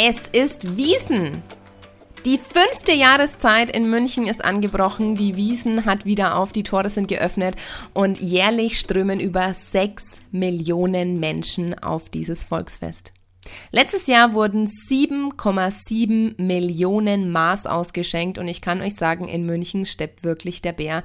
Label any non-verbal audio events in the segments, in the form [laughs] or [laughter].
Es ist Wiesen. Die fünfte Jahreszeit in München ist angebrochen. Die Wiesen hat wieder auf, die Tore sind geöffnet und jährlich strömen über sechs Millionen Menschen auf dieses Volksfest. Letztes Jahr wurden 7,7 Millionen Maß ausgeschenkt und ich kann euch sagen, in München steppt wirklich der Bär.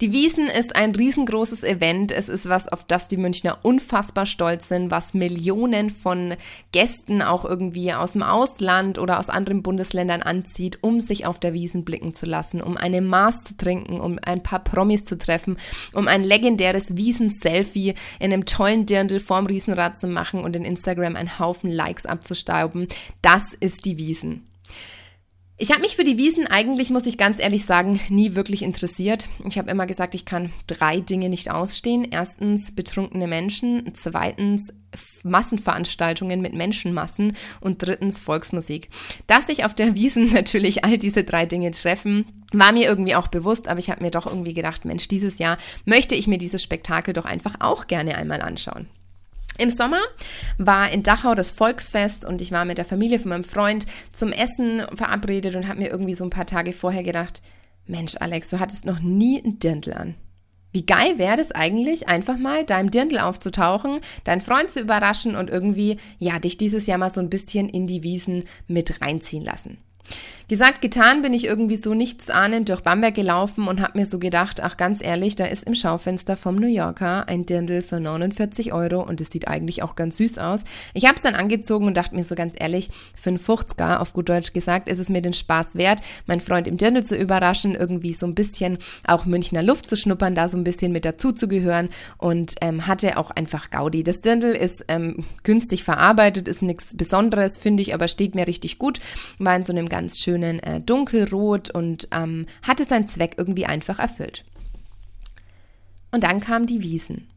Die Wiesen ist ein riesengroßes Event. Es ist was, auf das die Münchner unfassbar stolz sind, was Millionen von Gästen auch irgendwie aus dem Ausland oder aus anderen Bundesländern anzieht, um sich auf der Wiesen blicken zu lassen, um eine Maß zu trinken, um ein paar Promis zu treffen, um ein legendäres Wiesen-Selfie in einem tollen Dirndl vorm Riesenrad zu machen und in Instagram einen Haufen Likes abzustauben. Das ist die Wiesen. Ich habe mich für die Wiesen eigentlich, muss ich ganz ehrlich sagen, nie wirklich interessiert. Ich habe immer gesagt, ich kann drei Dinge nicht ausstehen. Erstens betrunkene Menschen, zweitens Massenveranstaltungen mit Menschenmassen und drittens Volksmusik. Dass sich auf der [laughs] Wiesen natürlich all diese drei Dinge treffen, war mir irgendwie auch bewusst, aber ich habe mir doch irgendwie gedacht, Mensch, dieses Jahr möchte ich mir dieses Spektakel doch einfach auch gerne einmal anschauen. Im Sommer war in Dachau das Volksfest und ich war mit der Familie von meinem Freund zum Essen verabredet und habe mir irgendwie so ein paar Tage vorher gedacht, Mensch Alex, du hattest noch nie ein Dirndl an. Wie geil wäre das eigentlich, einfach mal deinem Dirndl aufzutauchen, deinen Freund zu überraschen und irgendwie, ja, dich dieses Jahr mal so ein bisschen in die Wiesen mit reinziehen lassen. Gesagt, getan bin ich irgendwie so nichtsahnend durch Bamberg gelaufen und habe mir so gedacht, ach ganz ehrlich, da ist im Schaufenster vom New Yorker ein Dirndl für 49 Euro und es sieht eigentlich auch ganz süß aus. Ich habe es dann angezogen und dachte mir so ganz ehrlich, für ein 50er, auf gut Deutsch gesagt, ist es mir den Spaß wert, meinen Freund im Dirndl zu überraschen, irgendwie so ein bisschen auch Münchner Luft zu schnuppern, da so ein bisschen mit dazu zu gehören und ähm, hatte auch einfach Gaudi. Das Dirndl ist ähm, günstig verarbeitet, ist nichts Besonderes, finde ich, aber steht mir richtig gut. War in so einem ganz schönen schönen äh, Dunkelrot und ähm, hatte seinen Zweck irgendwie einfach erfüllt. Und dann kamen die Wiesen.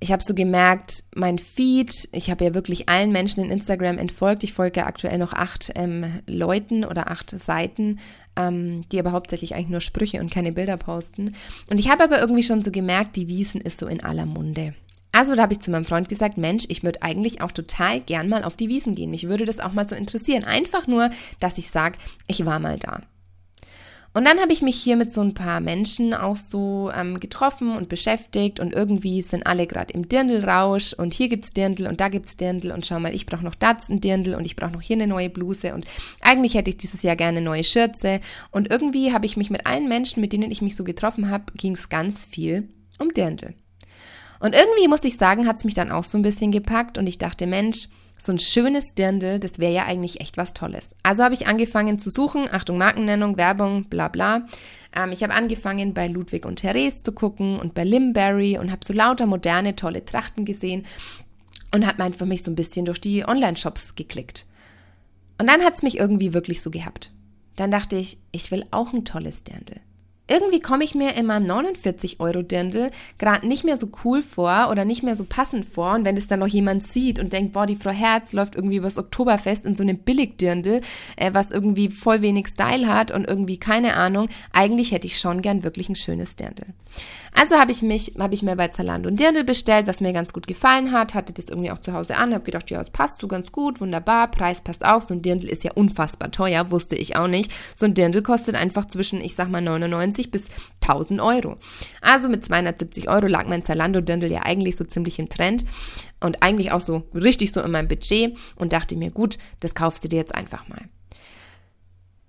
Ich habe so gemerkt, mein Feed, ich habe ja wirklich allen Menschen in Instagram entfolgt. Ich folge aktuell noch acht ähm, Leuten oder acht Seiten, ähm, die aber hauptsächlich eigentlich nur Sprüche und keine Bilder posten. Und ich habe aber irgendwie schon so gemerkt, die Wiesen ist so in aller Munde. Also da habe ich zu meinem Freund gesagt, Mensch, ich würde eigentlich auch total gern mal auf die Wiesen gehen. Mich würde das auch mal so interessieren. Einfach nur, dass ich sage, ich war mal da. Und dann habe ich mich hier mit so ein paar Menschen auch so ähm, getroffen und beschäftigt und irgendwie sind alle gerade im Dirndlrausch und hier gibt's Dirndl und da gibt's Dirndl und schau mal, ich brauche noch da ein Dirndl und ich brauche noch hier eine neue Bluse und eigentlich hätte ich dieses Jahr gerne eine neue Schürze und irgendwie habe ich mich mit allen Menschen, mit denen ich mich so getroffen habe, ging's ganz viel um Dirndl. Und irgendwie muss ich sagen, hat es mich dann auch so ein bisschen gepackt und ich dachte, Mensch, so ein schönes Dirndl, das wäre ja eigentlich echt was Tolles. Also habe ich angefangen zu suchen, Achtung, Markennennung, Werbung, bla bla. Ähm, ich habe angefangen bei Ludwig und Therese zu gucken und bei Limberry und habe so lauter moderne, tolle Trachten gesehen und habe einfach mich so ein bisschen durch die Online-Shops geklickt. Und dann hat es mich irgendwie wirklich so gehabt. Dann dachte ich, ich will auch ein tolles Dirndl irgendwie komme ich mir in meinem 49 Euro Dirndl gerade nicht mehr so cool vor oder nicht mehr so passend vor. Und wenn es dann noch jemand sieht und denkt, boah, die Frau Herz läuft irgendwie übers Oktoberfest in so einem Billigdirndl, äh, was irgendwie voll wenig Style hat und irgendwie keine Ahnung, eigentlich hätte ich schon gern wirklich ein schönes Dirndl. Also habe ich mich, habe ich mir bei Zalando ein Dirndl bestellt, was mir ganz gut gefallen hat, hatte das irgendwie auch zu Hause an, habe gedacht, ja, es passt so ganz gut, wunderbar, Preis passt auch, so ein Dirndl ist ja unfassbar teuer, wusste ich auch nicht. So ein Dirndl kostet einfach zwischen, ich sag mal, 99 bis 1000 Euro. Also mit 270 Euro lag mein Zalando-Dirndl ja eigentlich so ziemlich im Trend und eigentlich auch so richtig so in meinem Budget und dachte mir, gut, das kaufst du dir jetzt einfach mal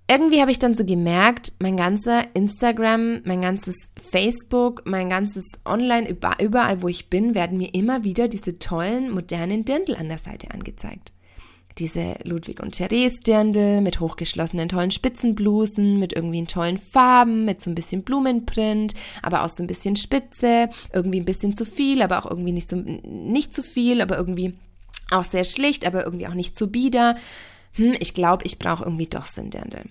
irgendwie habe ich dann so gemerkt, mein ganzer Instagram, mein ganzes Facebook, mein ganzes Online, überall wo ich bin, werden mir immer wieder diese tollen, modernen Dirndl an der Seite angezeigt. Diese Ludwig und Therese Dirndl mit hochgeschlossenen tollen Spitzenblusen, mit irgendwie tollen Farben, mit so ein bisschen Blumenprint, aber auch so ein bisschen Spitze, irgendwie ein bisschen zu viel, aber auch irgendwie nicht so, nicht zu viel, aber irgendwie auch sehr schlicht, aber irgendwie auch nicht zu bieder hm, ich glaube, ich brauche irgendwie doch Sindirndl.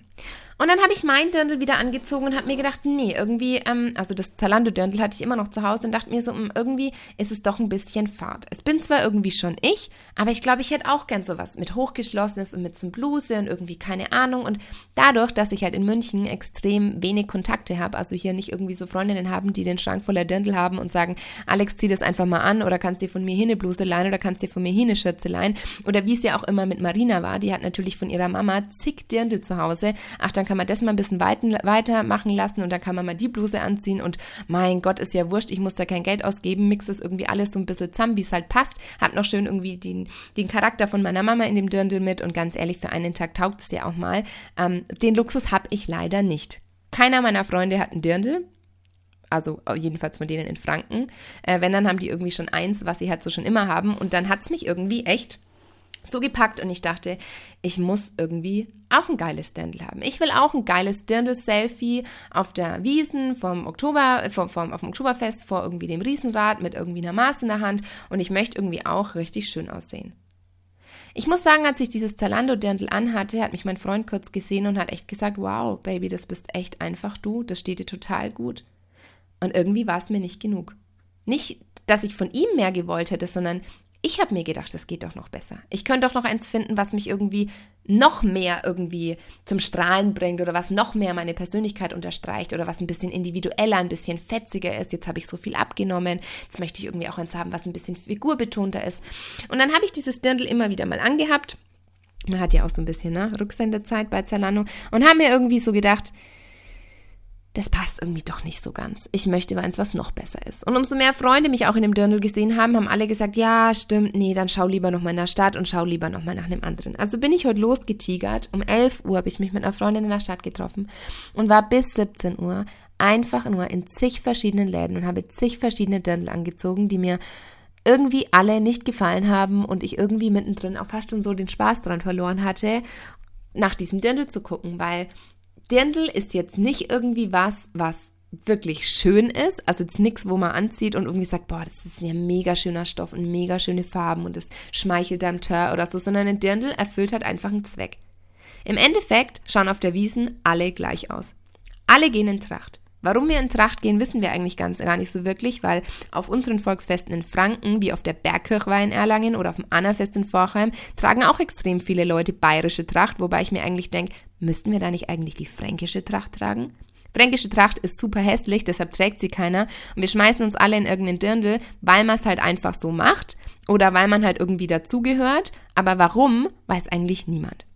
Und dann habe ich mein Dirndl wieder angezogen und habe mir gedacht, nee, irgendwie, ähm, also das Zalando-Dirndl hatte ich immer noch zu Hause und dachte mir so, hm, irgendwie ist es doch ein bisschen fad. Es bin zwar irgendwie schon ich, aber ich glaube, ich hätte auch gern sowas mit hochgeschlossenes und mit so Bluse und irgendwie keine Ahnung. Und dadurch, dass ich halt in München extrem wenig Kontakte habe, also hier nicht irgendwie so Freundinnen haben, die den Schrank voller Dirndl haben und sagen, Alex, zieh das einfach mal an oder kannst dir von mir hier eine Bluse leihen oder kannst dir von mir hier eine Schürze leihen. Oder wie es ja auch immer mit Marina war, die hat natürlich von ihrer Mama zig Dirndl zu Hause. Ach, dann kann man das mal ein bisschen weiter machen lassen und dann kann man mal die Bluse anziehen und mein Gott, ist ja wurscht, ich muss da kein Geld ausgeben, mix das irgendwie alles so ein bisschen zusammen, wie es halt passt, hab noch schön irgendwie den, den Charakter von meiner Mama in dem Dirndl mit und ganz ehrlich, für einen Tag taugt es ja auch mal. Ähm, den Luxus habe ich leider nicht. Keiner meiner Freunde hat einen Dirndl also jedenfalls von denen in Franken. Äh, wenn, dann haben die irgendwie schon eins, was sie halt so schon immer haben. Und dann hat es mich irgendwie echt so gepackt und ich dachte, ich muss irgendwie auch ein geiles Dirndl haben. Ich will auch ein geiles Dirndl-Selfie auf der Wiesen vom Oktober, äh, vom, vom, auf dem Oktoberfest vor irgendwie dem Riesenrad mit irgendwie einer Maß in der Hand und ich möchte irgendwie auch richtig schön aussehen. Ich muss sagen, als ich dieses Zalando-Dirndl anhatte, hat mich mein Freund kurz gesehen und hat echt gesagt, wow, Baby, das bist echt einfach du, das steht dir total gut. Und irgendwie war es mir nicht genug. Nicht, dass ich von ihm mehr gewollt hätte, sondern ich habe mir gedacht, das geht doch noch besser. Ich könnte doch noch eins finden, was mich irgendwie noch mehr irgendwie zum Strahlen bringt oder was noch mehr meine Persönlichkeit unterstreicht oder was ein bisschen individueller, ein bisschen fetziger ist. Jetzt habe ich so viel abgenommen. Jetzt möchte ich irgendwie auch eins haben, was ein bisschen figurbetonter ist. Und dann habe ich dieses Dirndl immer wieder mal angehabt. Man hat ja auch so ein bisschen ne, Rücksendezeit bei Zalando und habe mir irgendwie so gedacht, das passt irgendwie doch nicht so ganz. Ich möchte eins, was noch besser ist. Und umso mehr Freunde mich auch in dem Dirndl gesehen haben, haben alle gesagt, ja, stimmt, nee, dann schau lieber noch mal in der Stadt und schau lieber noch mal nach einem anderen. Also bin ich heute losgetigert. Um 11 Uhr habe ich mich mit einer Freundin in der Stadt getroffen und war bis 17 Uhr einfach nur in zig verschiedenen Läden und habe zig verschiedene Dirndl angezogen, die mir irgendwie alle nicht gefallen haben und ich irgendwie mittendrin auch fast schon so den Spaß dran verloren hatte, nach diesem Dirndl zu gucken, weil Dirndl ist jetzt nicht irgendwie was, was wirklich schön ist, also jetzt nichts, wo man anzieht und irgendwie sagt, boah, das ist ja mega schöner Stoff und mega schöne Farben und das schmeichelt deinem Tör oder so, sondern ein Dirndl erfüllt halt einfach einen Zweck. Im Endeffekt schauen auf der Wiesen alle gleich aus. Alle gehen in Tracht. Warum wir in Tracht gehen, wissen wir eigentlich ganz, gar nicht so wirklich, weil auf unseren Volksfesten in Franken, wie auf der Bergkirchweih in Erlangen oder auf dem Annafest in Vorheim, tragen auch extrem viele Leute bayerische Tracht, wobei ich mir eigentlich denke, müssten wir da nicht eigentlich die fränkische Tracht tragen? Fränkische Tracht ist super hässlich, deshalb trägt sie keiner. Und wir schmeißen uns alle in irgendeinen Dirndl, weil man es halt einfach so macht oder weil man halt irgendwie dazugehört. Aber warum, weiß eigentlich niemand.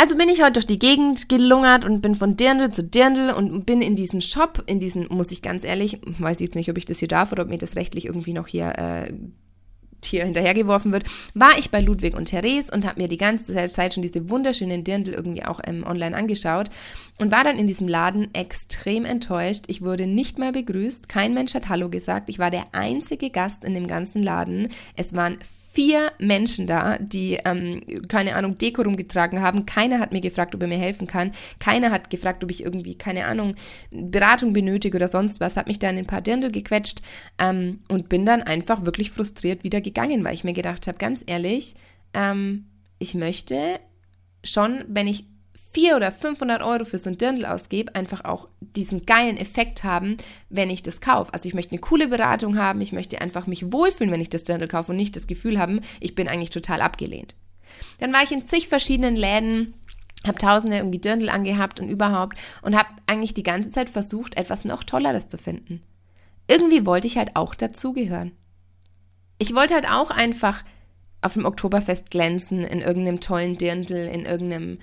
Also bin ich heute durch die Gegend gelungert und bin von Dirndl zu Dirndl und bin in diesen Shop, in diesen, muss ich ganz ehrlich, weiß ich jetzt nicht, ob ich das hier darf oder ob mir das rechtlich irgendwie noch hier äh, hier hinterhergeworfen wird, war ich bei Ludwig und Therese und habe mir die ganze Zeit schon diese wunderschönen Dirndl irgendwie auch ähm, online angeschaut und war dann in diesem Laden extrem enttäuscht. Ich wurde nicht mal begrüßt, kein Mensch hat Hallo gesagt. Ich war der einzige Gast in dem ganzen Laden. Es waren vier Menschen da, die, ähm, keine Ahnung, Deko rumgetragen haben. Keiner hat mir gefragt, ob er mir helfen kann. Keiner hat gefragt, ob ich irgendwie, keine Ahnung, Beratung benötige oder sonst was. Hat mich dann in ein paar Dirndl gequetscht ähm, und bin dann einfach wirklich frustriert wieder gegangen, weil ich mir gedacht habe, ganz ehrlich, ähm, ich möchte schon, wenn ich 400 oder 500 Euro für so ein Dirndl ausgebe, einfach auch diesen geilen Effekt haben, wenn ich das kaufe. Also ich möchte eine coole Beratung haben, ich möchte einfach mich wohlfühlen, wenn ich das Dirndl kaufe und nicht das Gefühl haben, ich bin eigentlich total abgelehnt. Dann war ich in zig verschiedenen Läden, habe tausende irgendwie Dirndl angehabt und überhaupt und habe eigentlich die ganze Zeit versucht, etwas noch Tolleres zu finden. Irgendwie wollte ich halt auch dazugehören. Ich wollte halt auch einfach auf dem Oktoberfest glänzen, in irgendeinem tollen Dirndl, in irgendeinem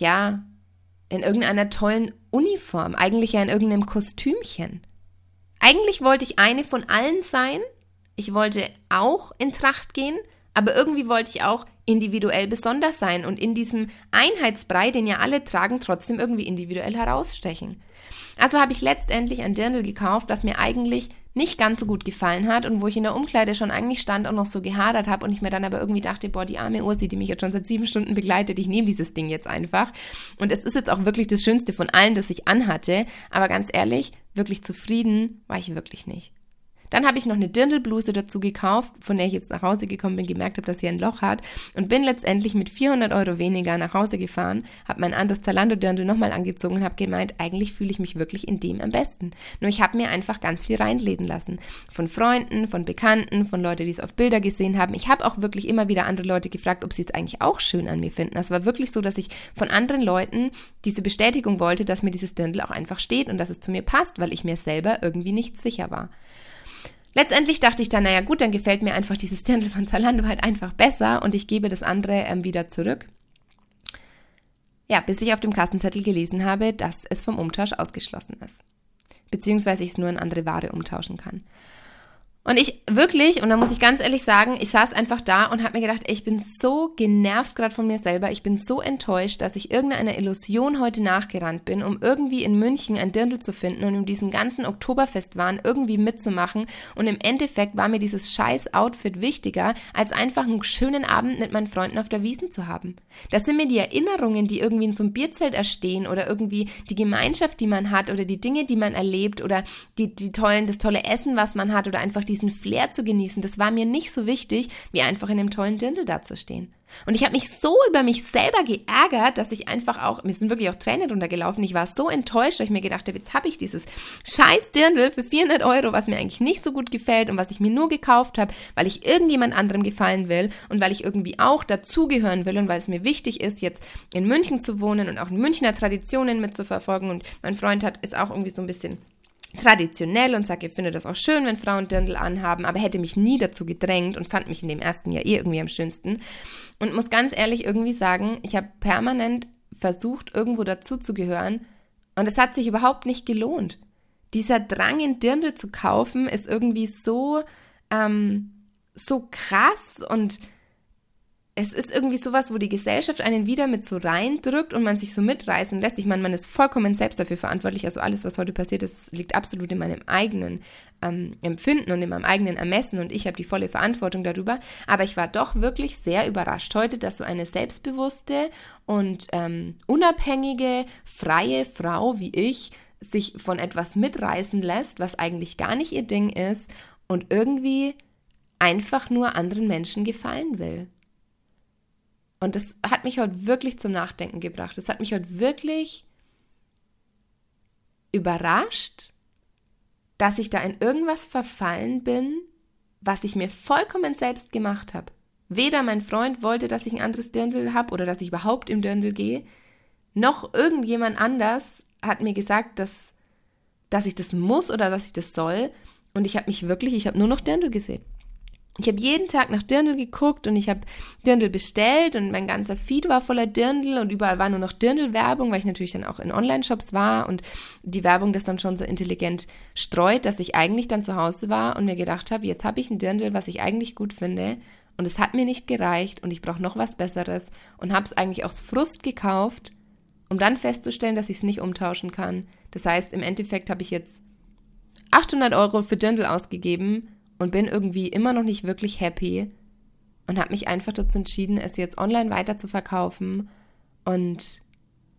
ja, in irgendeiner tollen Uniform, eigentlich ja in irgendeinem Kostümchen. Eigentlich wollte ich eine von allen sein. Ich wollte auch in Tracht gehen, aber irgendwie wollte ich auch individuell besonders sein und in diesem Einheitsbrei, den ja alle tragen, trotzdem irgendwie individuell herausstechen. Also habe ich letztendlich ein Dirndl gekauft, das mir eigentlich nicht ganz so gut gefallen hat und wo ich in der Umkleide schon eigentlich stand und noch so gehadert habe und ich mir dann aber irgendwie dachte, boah, die arme Ursi, die mich jetzt schon seit sieben Stunden begleitet, ich nehme dieses Ding jetzt einfach. Und es ist jetzt auch wirklich das Schönste von allen, das ich anhatte, aber ganz ehrlich, wirklich zufrieden war ich wirklich nicht. Dann habe ich noch eine Dirndlbluse dazu gekauft, von der ich jetzt nach Hause gekommen bin, gemerkt habe, dass sie ein Loch hat und bin letztendlich mit 400 Euro weniger nach Hause gefahren, habe mein anderes Zalando-Dirndl nochmal angezogen und habe gemeint, eigentlich fühle ich mich wirklich in dem am besten. Nur ich habe mir einfach ganz viel reinleden lassen. Von Freunden, von Bekannten, von Leuten, die es auf Bilder gesehen haben. Ich habe auch wirklich immer wieder andere Leute gefragt, ob sie es eigentlich auch schön an mir finden. Es war wirklich so, dass ich von anderen Leuten diese Bestätigung wollte, dass mir dieses Dirndl auch einfach steht und dass es zu mir passt, weil ich mir selber irgendwie nicht sicher war. Letztendlich dachte ich dann, naja gut, dann gefällt mir einfach dieses Dirndl von Zalando halt einfach besser und ich gebe das andere ähm, wieder zurück. Ja, bis ich auf dem Kassenzettel gelesen habe, dass es vom Umtausch ausgeschlossen ist. Beziehungsweise ich es nur in andere Ware umtauschen kann. Und ich wirklich, und da muss ich ganz ehrlich sagen, ich saß einfach da und habe mir gedacht, ey, ich bin so genervt gerade von mir selber, ich bin so enttäuscht, dass ich irgendeiner Illusion heute nachgerannt bin, um irgendwie in München ein Dirndl zu finden und um diesen ganzen Oktoberfestwahn irgendwie mitzumachen. Und im Endeffekt war mir dieses scheiß Outfit wichtiger, als einfach einen schönen Abend mit meinen Freunden auf der Wiesen zu haben. Das sind mir die Erinnerungen, die irgendwie in so einem Bierzelt erstehen oder irgendwie die Gemeinschaft, die man hat oder die Dinge, die man erlebt oder die, die tollen, das tolle Essen, was man hat oder einfach diesen Flair zu genießen, das war mir nicht so wichtig, wie einfach in einem tollen Dirndl dazustehen. Und ich habe mich so über mich selber geärgert, dass ich einfach auch, mir sind wirklich auch Tränen runtergelaufen. Ich war so enttäuscht, weil ich mir gedacht habe, jetzt habe ich dieses scheiß Dirndl für 400 Euro, was mir eigentlich nicht so gut gefällt und was ich mir nur gekauft habe, weil ich irgendjemand anderem gefallen will und weil ich irgendwie auch dazugehören will und weil es mir wichtig ist, jetzt in München zu wohnen und auch in Münchner Traditionen mitzuverfolgen. Und mein Freund hat ist auch irgendwie so ein bisschen traditionell und sagt, ihr findet das auch schön, wenn Frauen Dirndl anhaben, aber hätte mich nie dazu gedrängt und fand mich in dem ersten Jahr eh irgendwie am schönsten. Und muss ganz ehrlich irgendwie sagen, ich habe permanent versucht, irgendwo dazu zu gehören und es hat sich überhaupt nicht gelohnt. Dieser Drang in Dirndl zu kaufen ist irgendwie so, ähm, so krass und es ist irgendwie sowas, wo die Gesellschaft einen wieder mit so reindrückt und man sich so mitreißen lässt. Ich meine, man ist vollkommen selbst dafür verantwortlich. Also alles, was heute passiert ist, liegt absolut in meinem eigenen ähm, Empfinden und in meinem eigenen Ermessen und ich habe die volle Verantwortung darüber. Aber ich war doch wirklich sehr überrascht heute, dass so eine selbstbewusste und ähm, unabhängige, freie Frau wie ich sich von etwas mitreißen lässt, was eigentlich gar nicht ihr Ding ist und irgendwie einfach nur anderen Menschen gefallen will. Und das hat mich heute wirklich zum Nachdenken gebracht. Das hat mich heute wirklich überrascht, dass ich da in irgendwas verfallen bin, was ich mir vollkommen selbst gemacht habe. Weder mein Freund wollte, dass ich ein anderes Dirndl habe oder dass ich überhaupt im Dirndl gehe, noch irgendjemand anders hat mir gesagt, dass, dass ich das muss oder dass ich das soll. Und ich habe mich wirklich, ich habe nur noch Dirndl gesehen. Ich habe jeden Tag nach Dirndl geguckt und ich habe Dirndl bestellt und mein ganzer Feed war voller Dirndl und überall war nur noch Dirndl-Werbung, weil ich natürlich dann auch in Online-Shops war und die Werbung das dann schon so intelligent streut, dass ich eigentlich dann zu Hause war und mir gedacht habe, jetzt habe ich ein Dirndl, was ich eigentlich gut finde und es hat mir nicht gereicht und ich brauche noch was Besseres und habe es eigentlich aus Frust gekauft, um dann festzustellen, dass ich es nicht umtauschen kann. Das heißt, im Endeffekt habe ich jetzt 800 Euro für Dirndl ausgegeben und bin irgendwie immer noch nicht wirklich happy und habe mich einfach dazu entschieden, es jetzt online weiter zu verkaufen und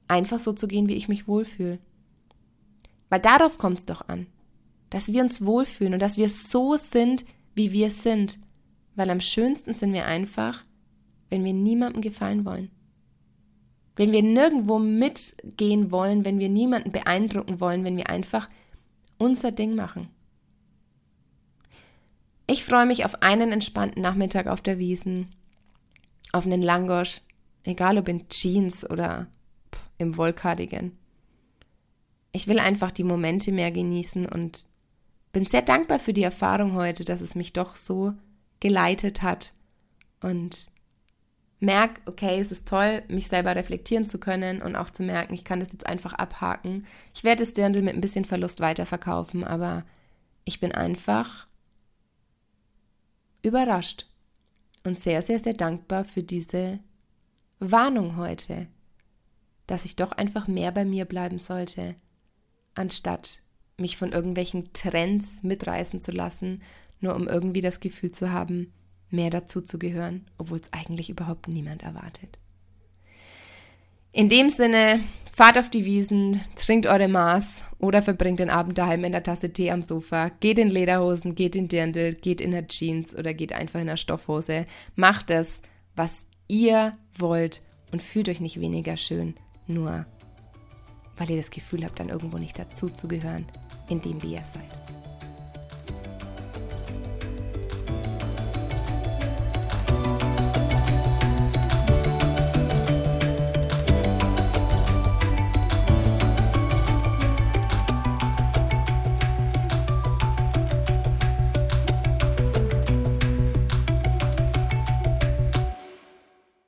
einfach so zu gehen, wie ich mich wohlfühle. Weil darauf kommt es doch an, dass wir uns wohlfühlen und dass wir so sind, wie wir sind. Weil am schönsten sind wir einfach, wenn wir niemandem gefallen wollen. Wenn wir nirgendwo mitgehen wollen, wenn wir niemanden beeindrucken wollen, wenn wir einfach unser Ding machen. Ich freue mich auf einen entspannten Nachmittag auf der Wiesen, auf einen Langosch, egal ob in Jeans oder im Wollcardigan. Ich will einfach die Momente mehr genießen und bin sehr dankbar für die Erfahrung heute, dass es mich doch so geleitet hat und merke, okay, es ist toll, mich selber reflektieren zu können und auch zu merken, ich kann das jetzt einfach abhaken. Ich werde das Dirndl mit ein bisschen Verlust weiterverkaufen, aber ich bin einfach überrascht und sehr, sehr, sehr dankbar für diese Warnung heute, dass ich doch einfach mehr bei mir bleiben sollte, anstatt mich von irgendwelchen Trends mitreißen zu lassen, nur um irgendwie das Gefühl zu haben, mehr dazu zu gehören, obwohl es eigentlich überhaupt niemand erwartet. In dem Sinne fahrt auf die Wiesen, trinkt eure Maß oder verbringt den Abend daheim in der Tasse Tee am Sofa. Geht in Lederhosen, geht in Dirndl, geht in der Jeans oder geht einfach in der Stoffhose. Macht es, was ihr wollt und fühlt euch nicht weniger schön, nur weil ihr das Gefühl habt, dann irgendwo nicht dazu zu gehören, in dem wie ihr seid.